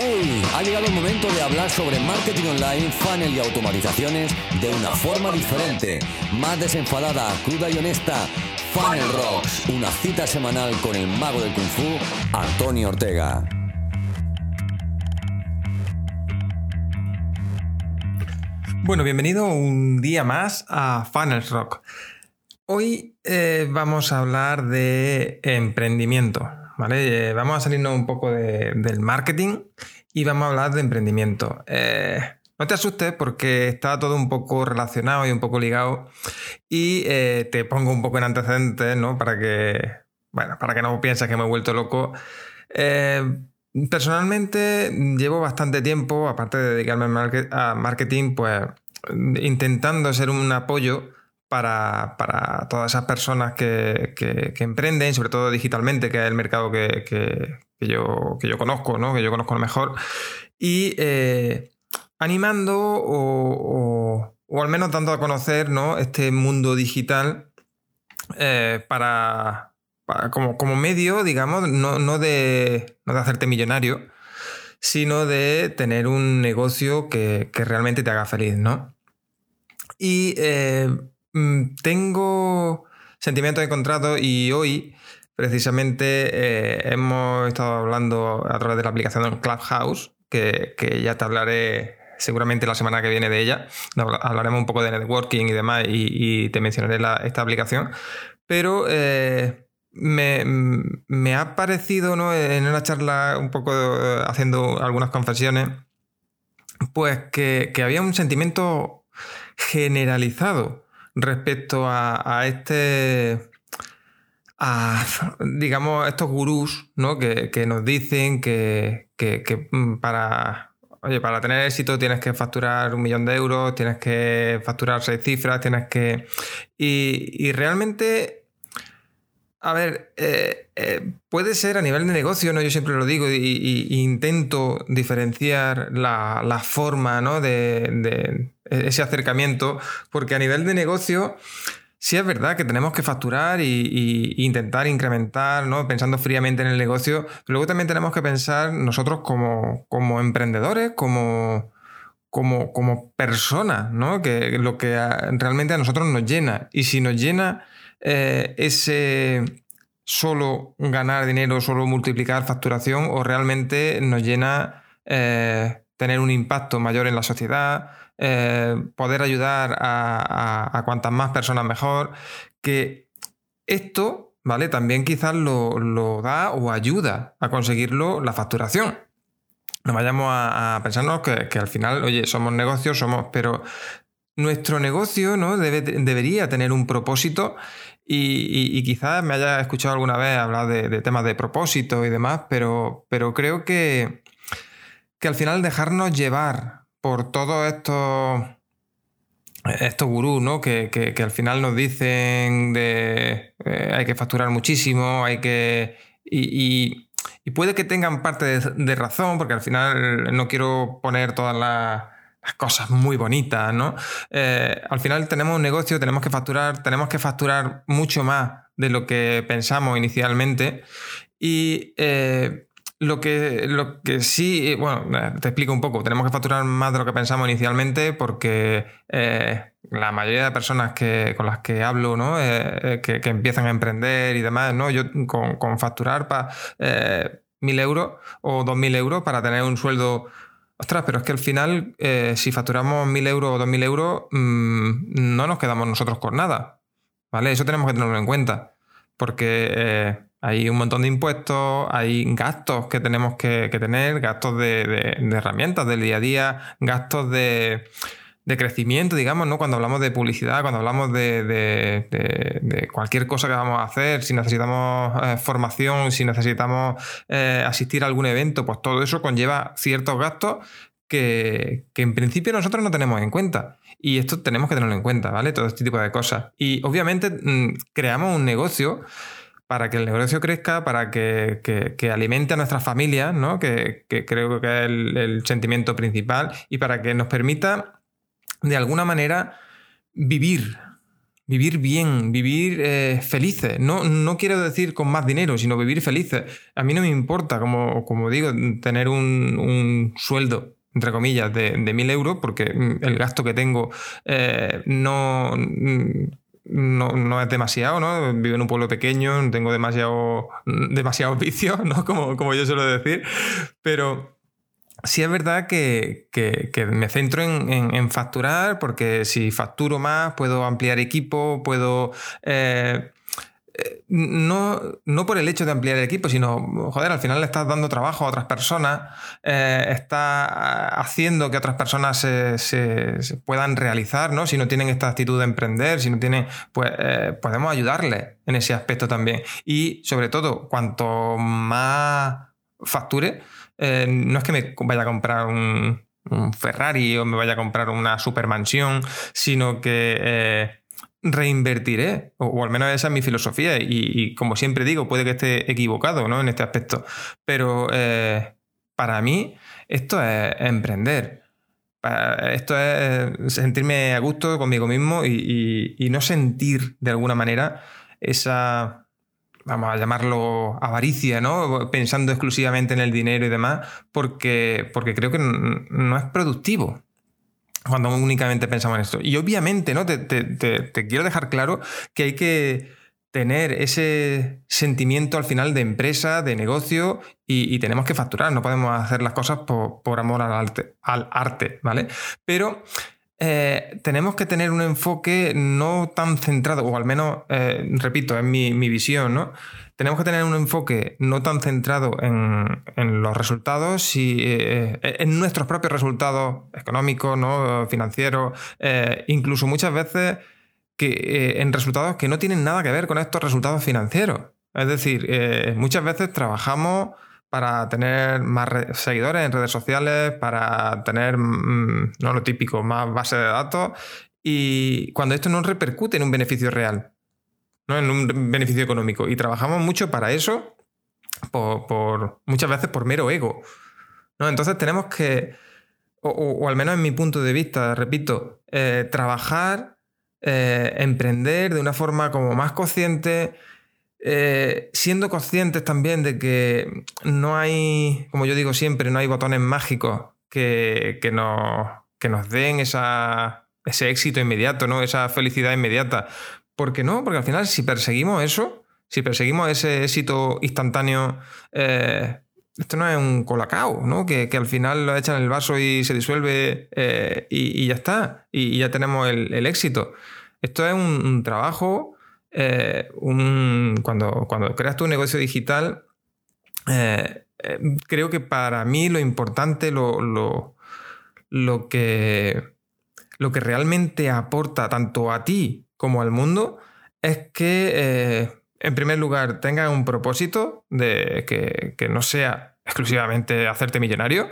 ¡Hey! Ha llegado el momento de hablar sobre marketing online, funnel y automatizaciones de una forma diferente, más desenfadada, cruda y honesta. Funnel Rocks, una cita semanal con el mago del Kung Fu, Antonio Ortega. Bueno, bienvenido un día más a Funnel Rock. Hoy eh, vamos a hablar de emprendimiento. Eh, vamos a salirnos un poco del marketing y vamos a hablar de emprendimiento. Eh, no te asustes porque está todo un poco relacionado y un poco ligado y eh, te pongo un poco en antecedentes, ¿no? Para que, bueno, para que no pienses que me he vuelto loco. personalmente llevo bastante tiempo, aparte de dedicarme a marketing, pues intentando ser un apoyo para, todas esas personas que, emprenden, sobre todo digitalmente, que es el mercado que, yo, yo, conozco, ¿no? que yo conozco mejor, y eh, animando o, al menos dando a conocer ¿no? este mundo digital eh, para, como, medio, digamos, no, de, no de hacerte millonario, sino de tener un negocio que, realmente te haga feliz, ¿no? Y eh, Mm, tengo sentimientos encontrados y hoy precisamente eh, hemos estado hablando a través de la aplicación Clubhouse, que, ya te hablaré seguramente la semana que viene de ella. Hablaremos un poco de networking y demás y, te mencionaré esta aplicación. Pero eh, me, ha parecido en una charla un poco eh, haciendo algunas confesiones, pues que, que había un sentimiento generalizado respecto a, este a, digamos, estos gurús ¿no? que, nos dicen que, para, oye, para tener éxito tienes que facturar un millón de euros, tienes que facturar seis cifras, tienes que... Y, realmente, a ver, eh, eh, puede ser a nivel de negocio, ¿no? yo siempre lo digo y, intento diferenciar la, forma ¿no? de ese acercamiento, porque a nivel de negocio sí es verdad que tenemos que facturar y, intentar incrementar, ¿no? pensando fríamente en el negocio, pero luego también tenemos que pensar nosotros como, como emprendedores, como, como, como personas, ¿no? que lo que realmente a nosotros nos llena. Y si nos llena eh, ese solo ganar dinero, solo multiplicar facturación, o realmente nos llena eh, tener un impacto mayor en la sociedad, eh, poder ayudar a, cuantas más personas mejor, que esto, ¿vale? También quizás lo, da o ayuda a conseguirlo la facturación. No vayamos a, pensarnos que, al final, oye, somos negocios, somos, pero nuestro negocio ¿no? debería tener un propósito y, quizás me haya escuchado alguna vez hablar de, temas de propósito y demás, pero, pero creo que, que al final dejarnos llevar por todos estos, estos gurús, ¿no? Que, al final nos dicen de eh, hay que facturar muchísimo, hay que. Y, puede que tengan parte de, razón, porque al final no quiero poner todas las, cosas muy bonitas, ¿no? Eh, al final tenemos un negocio, tenemos que facturar, tenemos que facturar mucho más de lo que pensamos inicialmente. Y eh, lo que, lo que sí, bueno, eh, te explico un poco. Tenemos que facturar más de lo que pensamos inicialmente porque eh, la mayoría de personas que, con las que hablo, ¿no? Eh, que, empiezan a emprender y demás, ¿no? Yo con, facturar para mil euros o dos mil euros para tener un sueldo. Ostras, pero es que al final, si facturamos mil euros o dos mil euros, mm, no nos quedamos nosotros con nada. ¿Vale? Eso tenemos que tenerlo en cuenta. Porque hay un montón de impuestos, hay gastos que tenemos que, tener, gastos de, herramientas del día a día, gastos de, crecimiento, digamos, ¿no? Cuando hablamos de publicidad, cuando hablamos de, cualquier cosa que vamos a hacer, si necesitamos eh, formación, si necesitamos eh, asistir a algún evento, pues todo eso conlleva ciertos gastos que, que, en principio nosotros no tenemos en cuenta. Y esto tenemos que tenerlo en cuenta, ¿vale? Todo este tipo de cosas. Y obviamente mm, creamos un negocio para que el negocio crezca, para que, alimente a nuestras familias, ¿no? que, creo que es el, sentimiento principal, y para que nos permita, de alguna manera, vivir, vivir bien, vivir eh, felices. No, no quiero decir con más dinero, sino vivir felices. A mí no me importa, como, como digo, tener un, sueldo entre comillas, de, de mil euros, porque el gasto que tengo eh, no, no, es demasiado, ¿no? Vivo en un pueblo pequeño, no tengo demasiado, demasiado vicio, ¿no? Como, como yo suelo decir, pero sí es verdad que, me centro en, facturar, porque si facturo más, puedo ampliar equipo, puedo... Eh, eh, no, no, por el hecho de ampliar equipo, sino, joder, al final le estás dando trabajo a otras personas, eh, estás haciendo que otras personas se, puedan realizar, ¿no? Si no tienen esta actitud de emprender, si no tienen, pues podemos ayudarles en ese aspecto también. Y sobre todo, cuanto más facture, eh, no es que me vaya a comprar un, Ferrari o me vaya a comprar una supermansión, sino que eh, reinvertiré, o, al menos esa es mi filosofía, y, como siempre digo, puede que esté equivocado ¿no? en este aspecto, pero eh, para mí esto es emprender. Esto es sentirme a gusto conmigo mismo y no sentir de alguna manera esa vamos a llamarlo avaricia, ¿no? Pensando exclusivamente en el dinero y demás, porque, porque creo que no es productivo cuando únicamente pensamos en esto. Y obviamente, ¿no? Te, quiero dejar claro que hay que tener ese sentimiento al final de empresa, de negocio, y, tenemos que facturar, no podemos hacer las cosas por, por amor al arte, al arte, ¿vale? Pero eh, tenemos que tener un enfoque no tan centrado, o al menos, eh, repito, es mi, visión, ¿no? Tenemos que tener un enfoque no tan centrado en, los resultados y eh, en nuestros propios resultados económicos, ¿no? financieros, incluso muchas veces que, en resultados que no tienen nada que ver con estos resultados financieros. Es decir, muchas veces trabajamos para tener más seguidores en redes sociales, para tener, mm, no lo típico, más base de datos, y cuando esto no repercute en un beneficio real, ¿no? en un beneficio económico. Y trabajamos mucho para eso, por, muchas veces por mero ego. ¿no? Entonces tenemos que, o, al menos en mi punto de vista, repito, eh, trabajar, eh, emprender de una forma como más consciente, eh, siendo conscientes también de que no hay, como yo digo siempre, no hay botones mágicos que, que, nos, que nos den esa, ese éxito inmediato, ¿no? esa felicidad inmediata. ¿Por qué no? Porque al final, si perseguimos eso, si perseguimos ese éxito instantáneo, eh, esto no es un colacao, ¿no? Que, al final lo echan en el vaso y se disuelve eh, y, ya está, y, ya tenemos el, éxito. Esto es un trabajo eh, cuando, creas tu negocio digital, eh, eh, creo que para mí lo importante, lo, que, lo que realmente aporta tanto a ti como al mundo es que, en primer lugar, tengas un propósito de que, no sea exclusivamente hacerte millonario.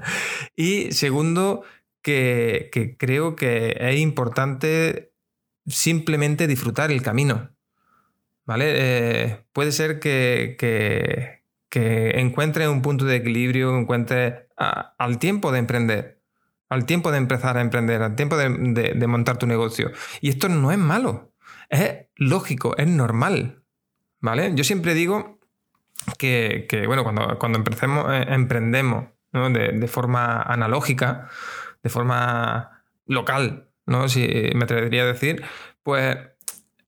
y segundo, que, creo que es importante simplemente disfrutar el camino. ¿Vale? Eh, puede ser que, que, encuentre un punto de equilibrio, encuentre al tiempo de emprender, al tiempo de empezar a emprender, al tiempo de, montar tu negocio. Y esto no es malo, es lógico, es normal. ¿Vale? Yo siempre digo que, bueno, cuando, cuando empecemos, eh, emprendemos de, de forma analógica, de forma local, ¿no? Si me atrevería a decir, pues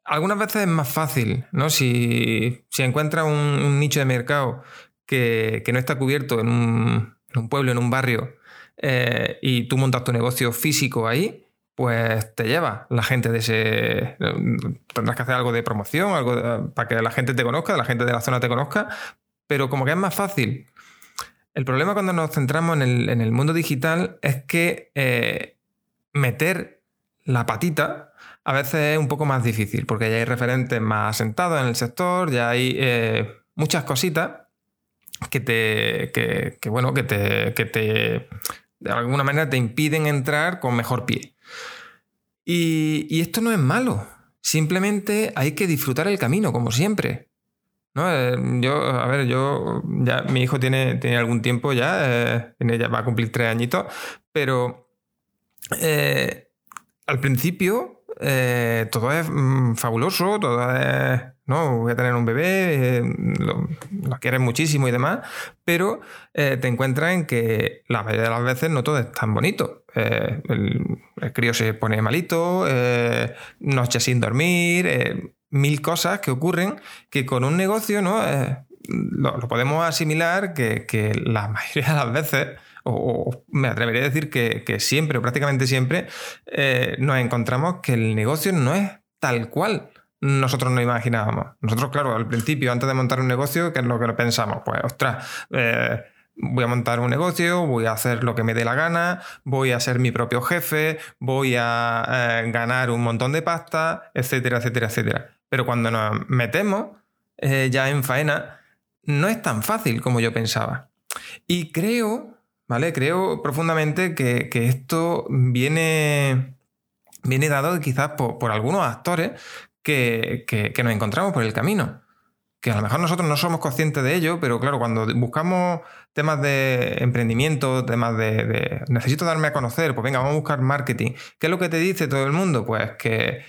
algunas veces es más fácil, ¿no? Si, si encuentras un, nicho de mercado que, no está cubierto en un, pueblo, en un barrio, eh, y tú montas tu negocio físico ahí, pues te lleva la gente de ese. Tendrás que hacer algo de promoción, algo para que la gente te conozca, la gente de la zona te conozca, pero como que es más fácil. El problema cuando nos centramos en el, mundo digital es que eh, meter la patita a veces es un poco más difícil, porque ya hay referentes más asentados en el sector, ya hay eh, muchas cositas que te. Que, bueno, que te, que te. de alguna manera te impiden entrar con mejor pie. Y, esto no es malo. Simplemente hay que disfrutar el camino, como siempre. ¿No? Eh, yo, a ver, yo. Ya, mi hijo tiene, tiene algún tiempo ya, eh, ya va a cumplir tres añitos, pero al principio eh, todo es mm, fabuloso, todo es, no, voy a tener un bebé, eh, lo, quieres muchísimo y demás, pero eh, te encuentras en que la mayoría de las veces no todo es tan bonito. El, crío se pone malito, noche sin dormir, mil cosas que ocurren que con un negocio, ¿no? Lo, podemos asimilar que la mayoría de las veces o, me atrevería a decir que, siempre o prácticamente siempre eh, nos encontramos que el negocio no es tal cual nosotros nos imaginábamos. Nosotros, claro, al principio, antes de montar un negocio, ¿qué es lo que pensamos? Pues, ostras, eh, voy a montar un negocio, voy a hacer lo que me dé la gana, voy a ser mi propio jefe, voy a eh, ganar un montón de pasta, etcétera, etcétera, etcétera. Pero cuando nos metemos ya en faena, no es tan fácil como yo pensaba. Y creo ¿vale? Creo profundamente que, esto viene, dado quizás por, algunos actores que, nos encontramos por el camino. Que a lo mejor nosotros no somos conscientes de ello, pero claro, cuando buscamos temas de emprendimiento, temas de, necesito darme a conocer, pues venga, vamos a buscar marketing. ¿Qué es lo que te dice todo el mundo? Pues que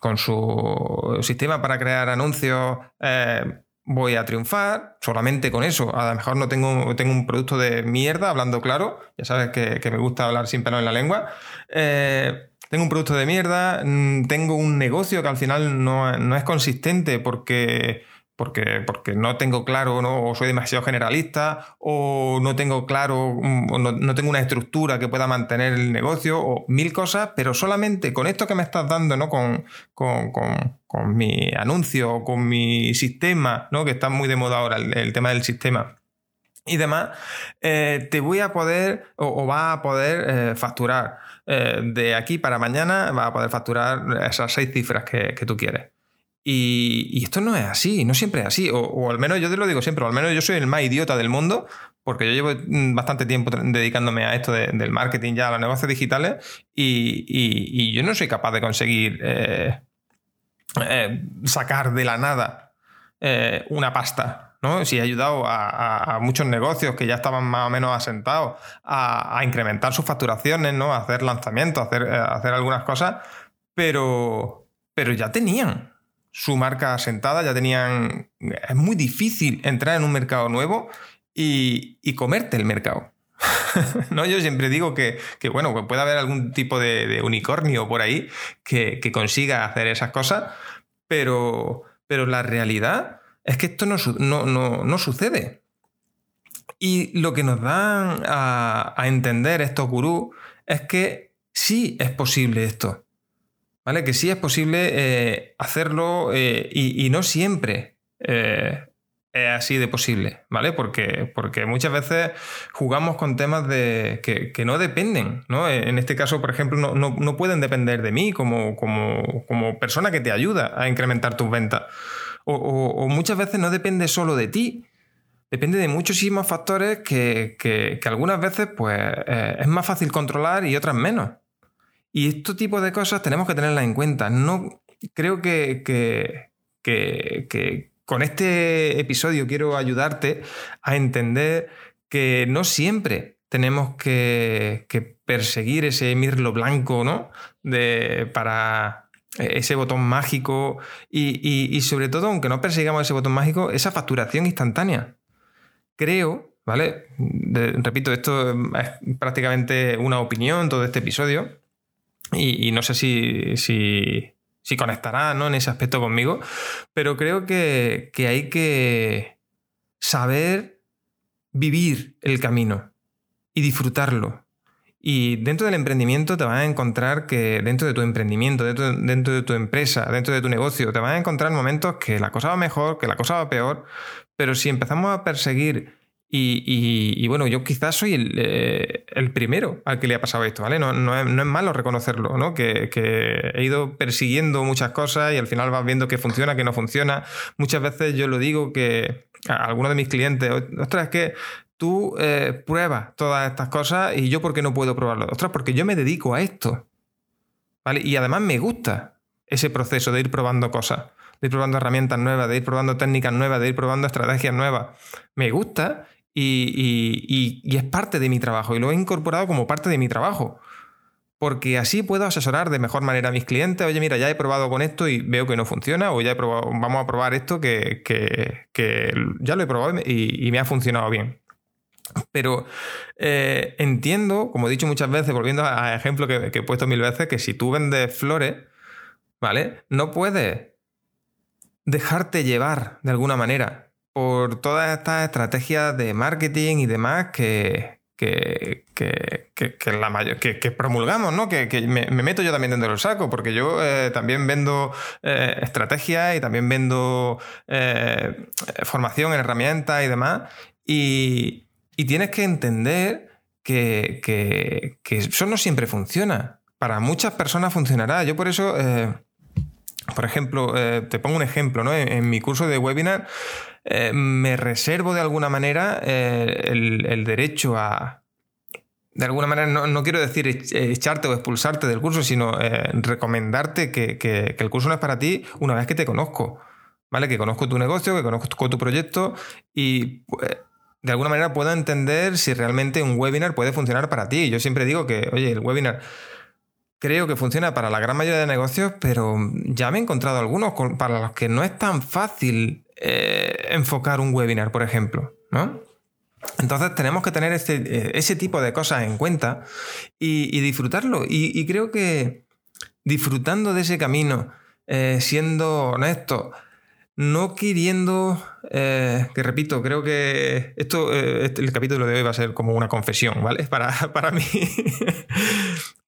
con su sistema para crear anuncios eh, voy a triunfar solamente con eso. A lo mejor no tengo, tengo un producto de mierda, hablando claro. Ya sabes que, me gusta hablar sin pelo en la lengua. Eh, tengo un producto de mierda, mm, tengo un negocio que al final no, no es consistente porque porque, porque no tengo claro, o soy demasiado generalista, o no tengo claro, mm, o no, tengo una estructura que pueda mantener el negocio, o mil cosas, pero solamente con esto que me estás dando, ¿no? Con, con, con, mi anuncio, con mi sistema, ¿no? Que está muy de moda ahora el, tema del sistema y demás, eh, te voy a poder o, va a poder eh, facturar. Eh, de aquí para mañana va a poder facturar esas seis cifras que tú quieres. Y, esto no es así, no siempre es así. O, al menos yo te lo digo siempre, o al menos yo soy el más idiota del mundo, porque yo llevo mm, bastante tiempo dedicándome a esto del marketing ya, a los negocios digitales, y, yo no soy capaz de conseguir eh, eh, sacar de la nada eh, una pasta. ¿no? Si he ayudado a, muchos negocios que ya estaban más o menos asentados a, incrementar sus facturaciones, ¿no? a hacer lanzamientos, a hacer, hacer algunas cosas, pero, pero ya tenían su marca asentada, ya tenían... Es muy difícil entrar en un mercado nuevo y, comerte el mercado. no, yo siempre digo que, bueno, puede haber algún tipo de, unicornio por ahí que, consiga hacer esas cosas, pero, pero la realidad es que esto no, no, sucede. Y lo que nos dan a, a entender estos gurús es que sí es posible esto. ¿Vale? Que sí es posible eh, hacerlo eh, y, no siempre eh, es así de posible, ¿vale? Porque, porque muchas veces jugamos con temas de, que, no dependen, ¿no? En este caso, por ejemplo, no, pueden depender de mí como, como, persona que te ayuda a incrementar tus ventas. O, muchas veces no depende solo de ti, depende de muchísimos factores que, que algunas veces pues, es más fácil controlar y otras menos. Y este tipo de cosas tenemos que tenerlas en cuenta. No, creo que, que, con este episodio quiero ayudarte a entender que no siempre tenemos que, perseguir ese mirlo blanco, ¿no? De, para ese botón mágico y, sobre todo, aunque no persigamos ese botón mágico, esa facturación instantánea. Creo, ¿vale? repito, esto es prácticamente una opinión, todo este episodio, y, no sé si, si, conectará ¿no? en ese aspecto conmigo, pero creo que, hay que saber vivir el camino y disfrutarlo. Y dentro del emprendimiento te vas a encontrar que dentro de tu emprendimiento, dentro, dentro, de tu empresa, dentro de tu negocio, te vas a encontrar momentos que la cosa va mejor, que la cosa va peor, pero si empezamos a perseguir y, bueno, yo quizás soy eh, el, primero al que le ha pasado esto, ¿vale? No, es, malo reconocerlo, ¿no? Que, he ido persiguiendo muchas cosas y al final vas viendo que funciona, que no funciona. Muchas veces yo lo digo que a algunos de mis clientes, ostras, es que tú eh, pruebas todas estas cosas y yo por qué no puedo probarlo. Ostras, porque yo me dedico a esto, ¿vale? Y además me gusta ese proceso de ir probando cosas de ir probando herramientas nuevas, de ir probando técnicas nuevas, de ir probando estrategias nuevas. Me gusta y, es parte de mi trabajo y lo he incorporado como parte de mi trabajo. porque así puedo asesorar de mejor manera a mis clientes. Oye, mira, ya he probado con esto y veo que no funciona, o ya he probado, vamos a probar esto que, ya lo he probado y, me ha funcionado bien. Pero eh, entiendo, como he dicho muchas veces, volviendo a, ejemplo que, que, he puesto mil veces, que si tú vendes flores, ¿vale? No puedes dejarte llevar de alguna manera por todas estas estrategias de marketing y demás que, que, la mayor, que, promulgamos, ¿no? Que, me, meto yo también dentro del saco, porque yo eh, también vendo eh, estrategias y también vendo eh, formación en herramientas y demás. Y, y tienes que entender que, eso no siempre funciona. Para muchas personas funcionará. Yo por eso, por ejemplo, te pongo un ejemplo, ¿no? en mi curso de webinar eh, me reservo de alguna manera eh, el, derecho a... De alguna manera, no, quiero decir echarte o expulsarte del curso, sino eh, recomendarte que, el curso no es para ti una vez que te conozco. ¿Vale? Que conozco tu negocio, que conozco tu proyecto y de alguna manera puedo entender si realmente un webinar puede funcionar para ti. Yo siempre digo que, oye, el webinar creo que funciona para la gran mayoría de negocios, pero ya me he encontrado algunos para los que no es tan fácil eh, enfocar un webinar, por ejemplo, ¿no? Entonces tenemos que tener este, eh, ese tipo de cosas en cuenta y, disfrutarlo. Y, creo que disfrutando de ese camino, eh, siendo honesto, no queriendo, que repito, creo que esto, este, el capítulo de hoy va a ser como una confesión, ¿vale? Para, para mí.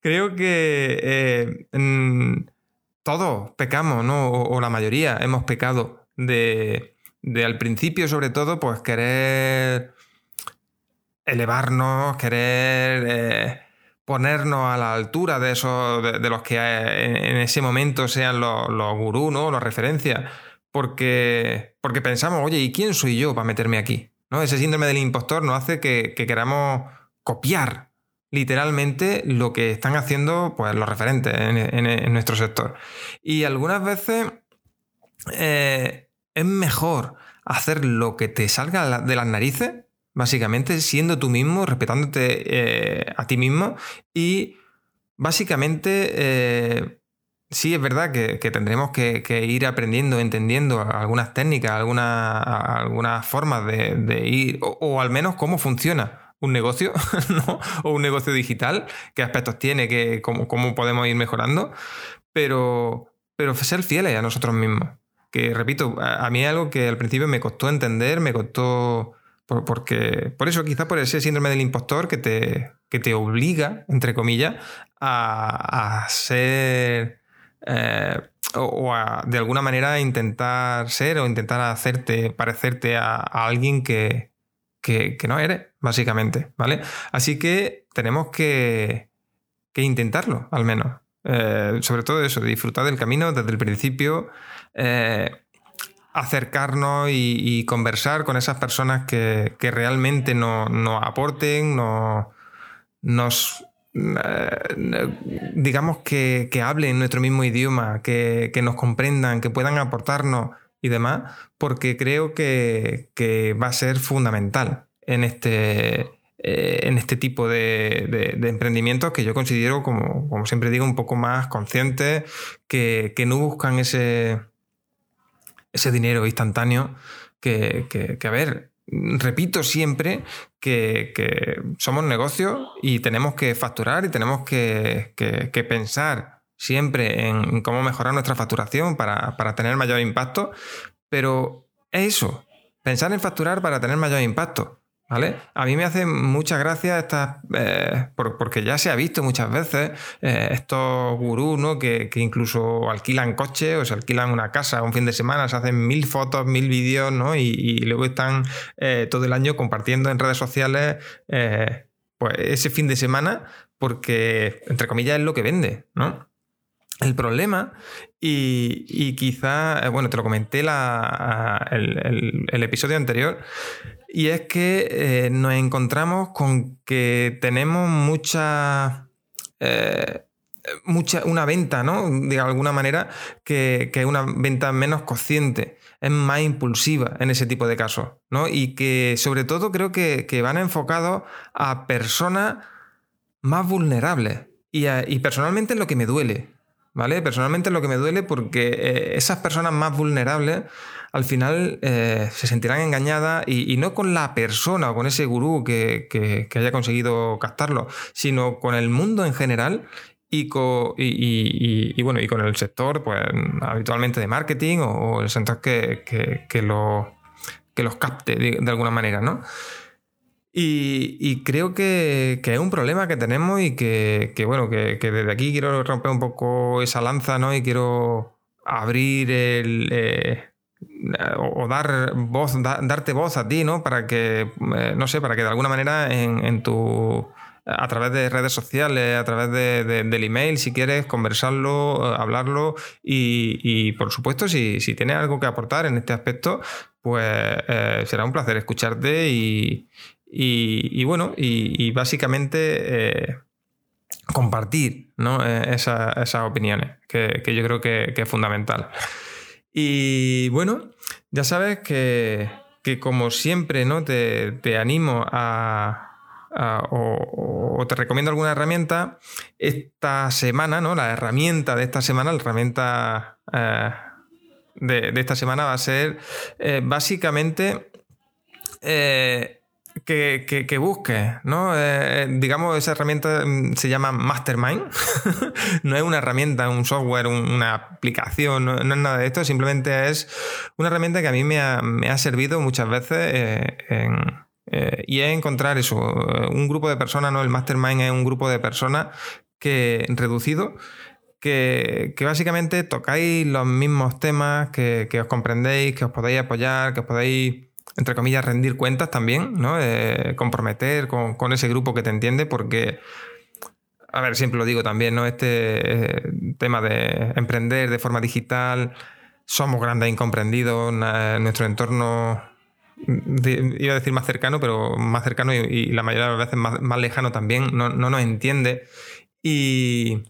Creo que todos pecamos, ¿no? o la mayoría hemos pecado de, al principio sobre todo, pues querer elevarnos, querer eh, ponernos a la altura de esos, de, los que en, ese momento sean los, los gurús, ¿no? Las referencias. Porque, porque pensamos, oye, ¿y quién soy yo para meterme aquí? ¿No? Ese síndrome del impostor nos hace que, queramos copiar literalmente lo que están haciendo pues, los referentes en, nuestro sector. Y algunas veces eh, es mejor hacer lo que te salga de las narices, básicamente, siendo tú mismo, respetándote eh, a ti mismo y básicamente... Eh, sí, es verdad que, tendremos que, ir aprendiendo, entendiendo algunas técnicas, algunas, algunas formas de, ir, o, al menos cómo funciona un negocio, ¿no? O un negocio digital, qué aspectos tiene, qué, cómo, cómo podemos ir mejorando, pero, pero ser fieles a nosotros mismos que repito, a, mí es algo que al principio me costó entender, me costó... Por, porque, por eso, quizás por ese síndrome del impostor que te, que te obliga, entre comillas, a, ser... Eh, o, a, de alguna manera intentar ser o intentar hacerte, parecerte a, alguien que, que, no eres, básicamente, ¿vale? Así que tenemos que, que intentarlo, al menos. Eh, sobre todo eso, disfrutar del camino desde el principio, eh, acercarnos y, conversar con esas personas que, realmente nos, aporten, nos, eh, digamos que, hablen nuestro mismo idioma, que, nos comprendan, que puedan aportarnos y demás, porque creo que, va a ser fundamental en este, eh, en este tipo de, emprendimientos que yo considero, como, como, siempre digo, un poco más conscientes, que, que no buscan ese, ese dinero instantáneo que, que, a ver, repito siempre que, somos negocios y tenemos que facturar y tenemos que, pensar siempre en cómo mejorar nuestra facturación para, para, tener mayor impacto, pero es eso, pensar en facturar para tener mayor impacto. ¿Vale? A mí me hace mucha gracia estas, eh, porque ya se ha visto muchas veces eh, estos gurús ¿no? que, incluso alquilan coches o se alquilan una casa un fin de semana, se hacen mil fotos, mil vídeos ¿no? y, luego están eh, todo el año compartiendo en redes sociales pues ese fin de semana porque, entre comillas, es lo que vende. ¿no? El problema, y, y quizá, bueno, te lo comenté la, el, episodio anterior, y es que eh, nos encontramos con que tenemos mucha, eh, mucha una venta, ¿no? De alguna manera, que, es una venta menos consciente, es más impulsiva en ese tipo de casos, ¿no? Y que sobre todo creo que, van enfocados a personas más vulnerables. y, personalmente es lo que me duele, ¿vale? Personalmente lo que me duele porque eh, esas personas más vulnerables al final eh, se sentirán engañadas y, no con la persona o con ese gurú que, haya conseguido captarlo, sino con el mundo en general y con, y, bueno, y con el sector, pues habitualmente de marketing o, el sector que, que, lo, que los capte de, de alguna manera, ¿no? Y, creo que, es un problema que tenemos y que, bueno, que, desde aquí quiero romper un poco esa lanza, ¿no? Y quiero abrir el. Eh, o, dar voz, darte voz a ti, ¿no? Para que, eh, no sé, para que de alguna manera en, tu. a través de redes sociales, a través del email, si quieres, conversarlo, eh, hablarlo. Y, por supuesto, si, si, tienes algo que aportar en este aspecto, pues será un placer escucharte y, y, bueno, y, básicamente eh, compartir eh, esas opiniones, que, yo creo que, es fundamental. Y bueno, ya sabes que, como siempre ¿no? te, animo a, o, te recomiendo alguna herramienta, esta semana, ¿no? La herramienta de esta semana, la herramienta eh, de, esta semana va a ser básicamente que, que, busques, ¿no? Eh, eh, digamos, esa herramienta mm, se llama Mastermind. no es una herramienta, un software, una aplicación, no, es nada de esto, simplemente es una herramienta que a mí me ha, servido muchas veces eh, y es encontrar eso, un grupo de personas, ¿no? El Mastermind es un grupo de personas que reducido. Que, que, básicamente tocáis los mismos temas, que, que, os comprendéis, que os podéis apoyar, que os podéis entre comillas, rendir cuentas también, ¿no? comprometer con, ese grupo que te entiende, porque, a ver, siempre lo digo también, ¿no? Este eh, tema de emprender de forma digital, somos grandes incomprendidos, en nuestro entorno, iba a decir más cercano, pero más cercano y, la mayoría de las veces más, lejano también, no, no nos entiende. Y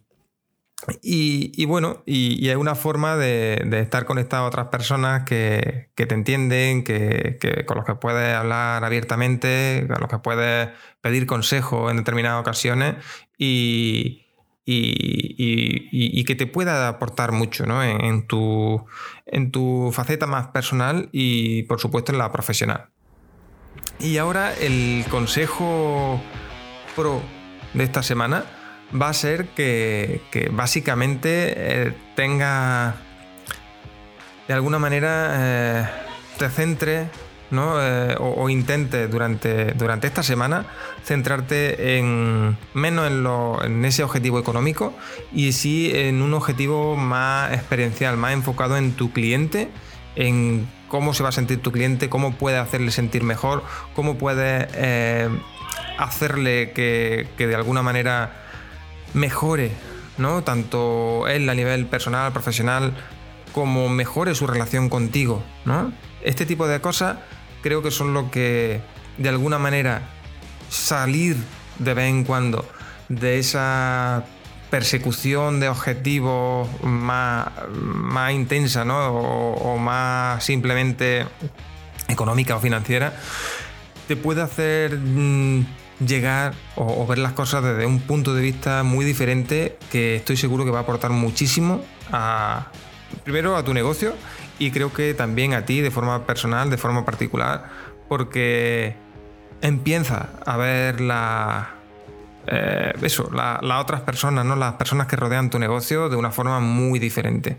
y, bueno, y, hay una forma de, estar conectado a otras personas que, te entienden, que, con los que puedes hablar abiertamente, con los que puedes pedir consejo en determinadas ocasiones y, que te pueda aportar mucho tu, en tu faceta más personal y por supuesto en la profesional. Y ahora el consejo pro de esta semana va a ser que, básicamente eh, tenga de alguna manera eh, te centre. Eh, o, intente durante, durante esta semana centrarte en menos en, en, ese objetivo económico y sí en un objetivo más experiencial, más enfocado en tu cliente, en cómo se va a sentir tu cliente, cómo puede hacerle sentir mejor, cómo puede hacerle que, que de alguna manera mejore, ¿no? Tanto él a nivel personal, profesional, como mejore su relación contigo, ¿no? Este tipo de cosas creo que son lo que de alguna manera salir de vez en cuando de esa persecución de objetivos más, más intensa, ¿no? O, más simplemente económica o financiera, te puede hacer mm, llegar o, ver las cosas desde un punto de vista muy diferente que estoy seguro que va a aportar muchísimo a, primero a tu negocio y creo que también a ti de forma personal, de forma particular, porque empieza a ver la, eh, eso, las otras personas, ¿no? las personas que rodean tu negocio de una forma muy diferente.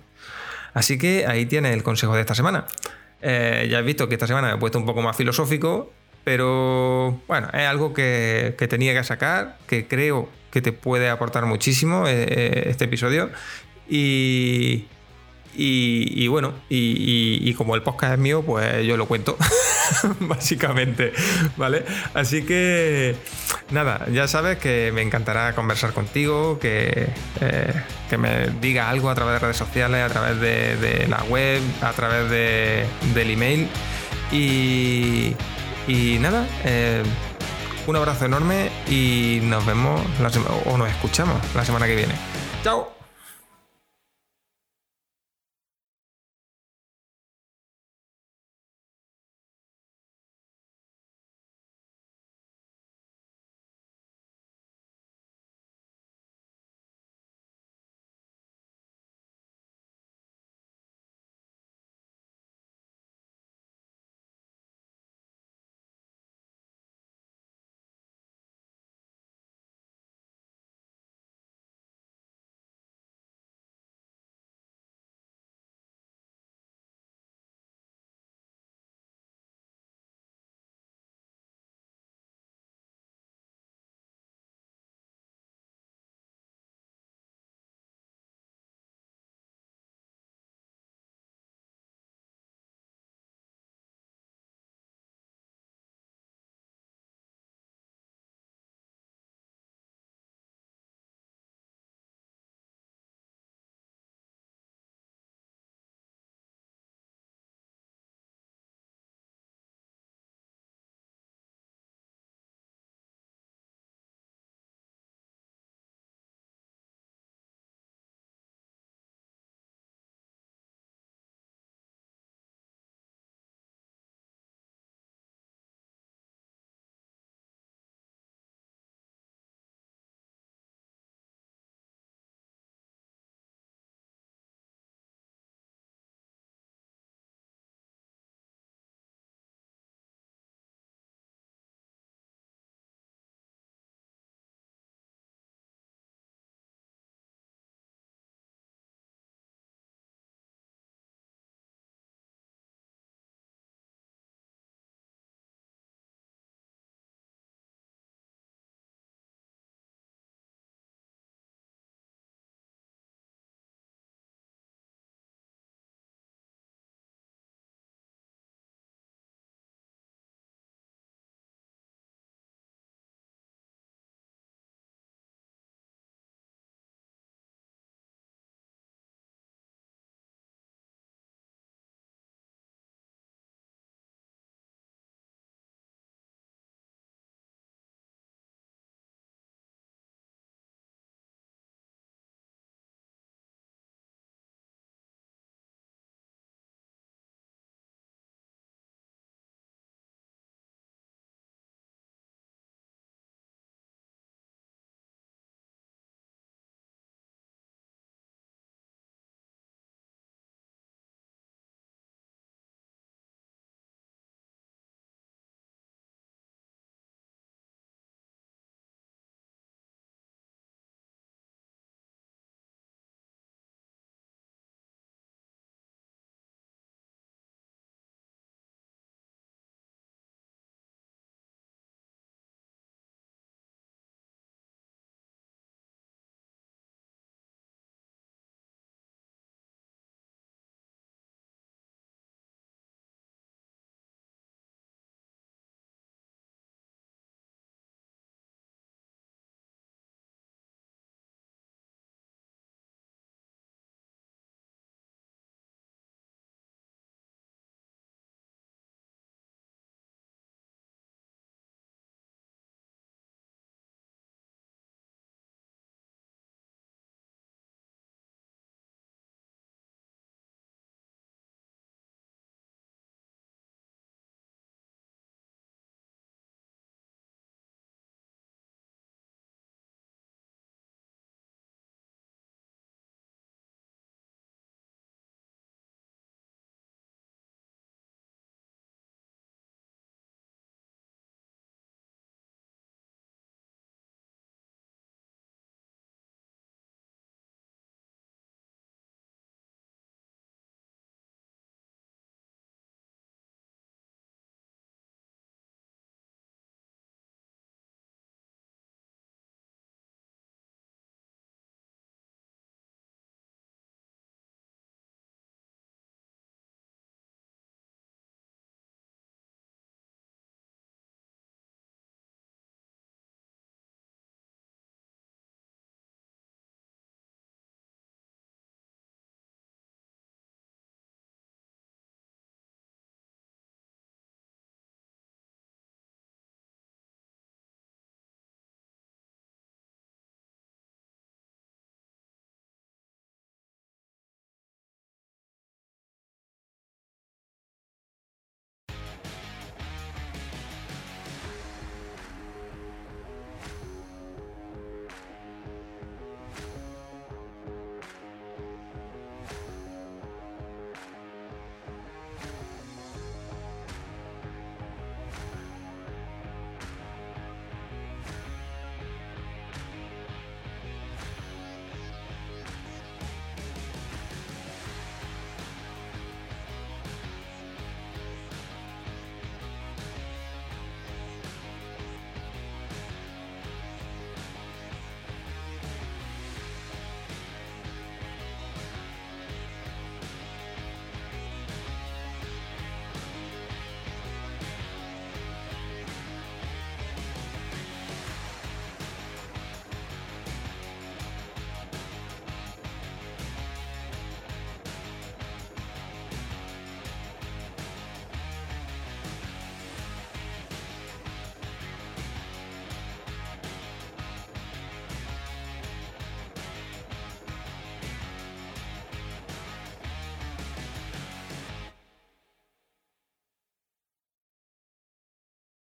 Así que ahí tienes el consejo de esta semana. Eh, ya has visto que esta semana me he puesto un poco más filosófico pero bueno, es algo que, tenía que sacar, que creo que te puede aportar muchísimo eh, eh, este episodio. Y, y, bueno, y, como el podcast es mío, pues yo lo cuento, básicamente, ¿vale? Así que, nada, ya sabes que me encantará conversar contigo, que, eh, que me diga algo a través de redes sociales, a través de, la web, a través del email. Y, y nada, eh, un abrazo enorme y nos vemos o nos escuchamos la semana que viene. ¡Chao!